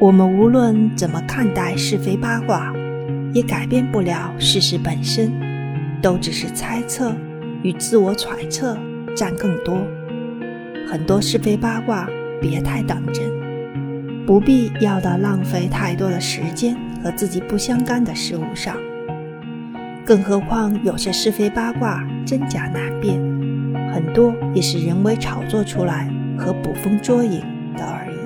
我们无论怎么看待是非八卦也改变不了事实本身都只是猜测与自我揣测占更多。很多是非八卦别太当真不必要到浪费太多的时间和自己不相干的事物上。更何况有些是非八卦真假难辨很多也是人为炒作出来和捕风捉影的而已。